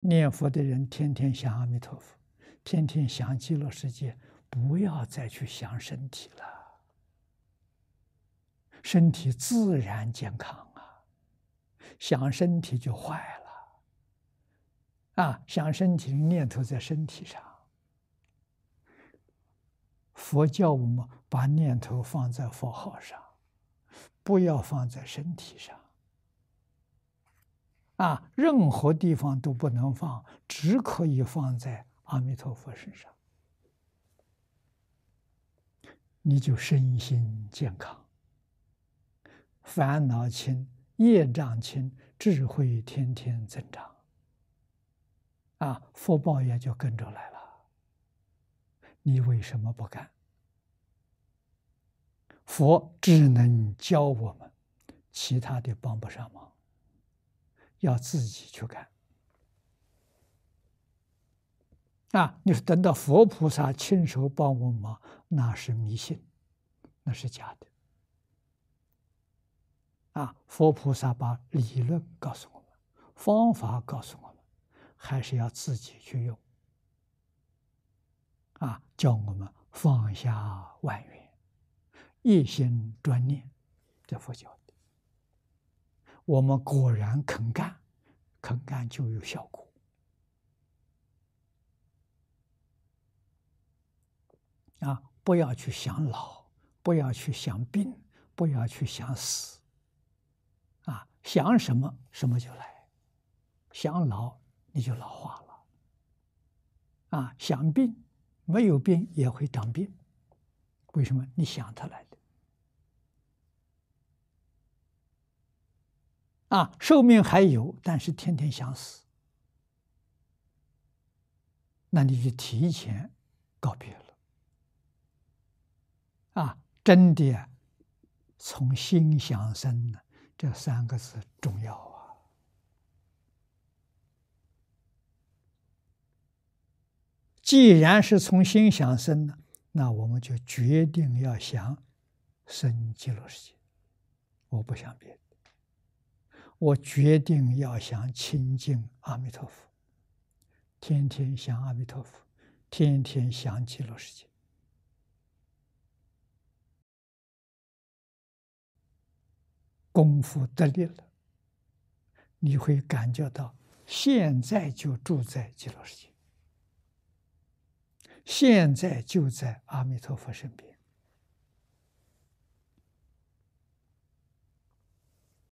念佛的人天天想阿弥陀佛，天天想极乐世界，不要再去想身体了，身体自然健康啊，想身体就坏了，啊，想身体念头在身体上，佛教我们把念头放在佛号上，不要放在身体上。啊，任何地方都不能放，只可以放在阿弥陀佛身上，你就身心健康，烦恼轻，业障轻，智慧天天增长，啊，福报也就跟着来了。你为什么不干？佛只能教我们，其他的帮不上忙。要自己去干啊！你说等到佛菩萨亲手帮我忙，那是迷信，那是假的啊！佛菩萨把理论告诉我们，方法告诉我们，还是要自己去用啊！叫我们放下万缘，一心专念，这佛教。我们果然肯干，肯干就有效果。啊，不要去想老，不要去想病，不要去想死。啊，想什么什么就来，想老你就老化了。啊，想病没有病也会长病，为什么？你想它来的。啊，寿命还有，但是天天想死，那你就提前告别了。啊，真的，从心想生呢，这三个字重要啊。既然是从心想生呢，那我们就决定要想生极乐世界，我不想别的。我决定要想亲近阿弥陀佛，天天想阿弥陀佛，天天想极乐世界，功夫得力了，你会感觉到现在就住在极乐世界，现在就在阿弥陀佛身边。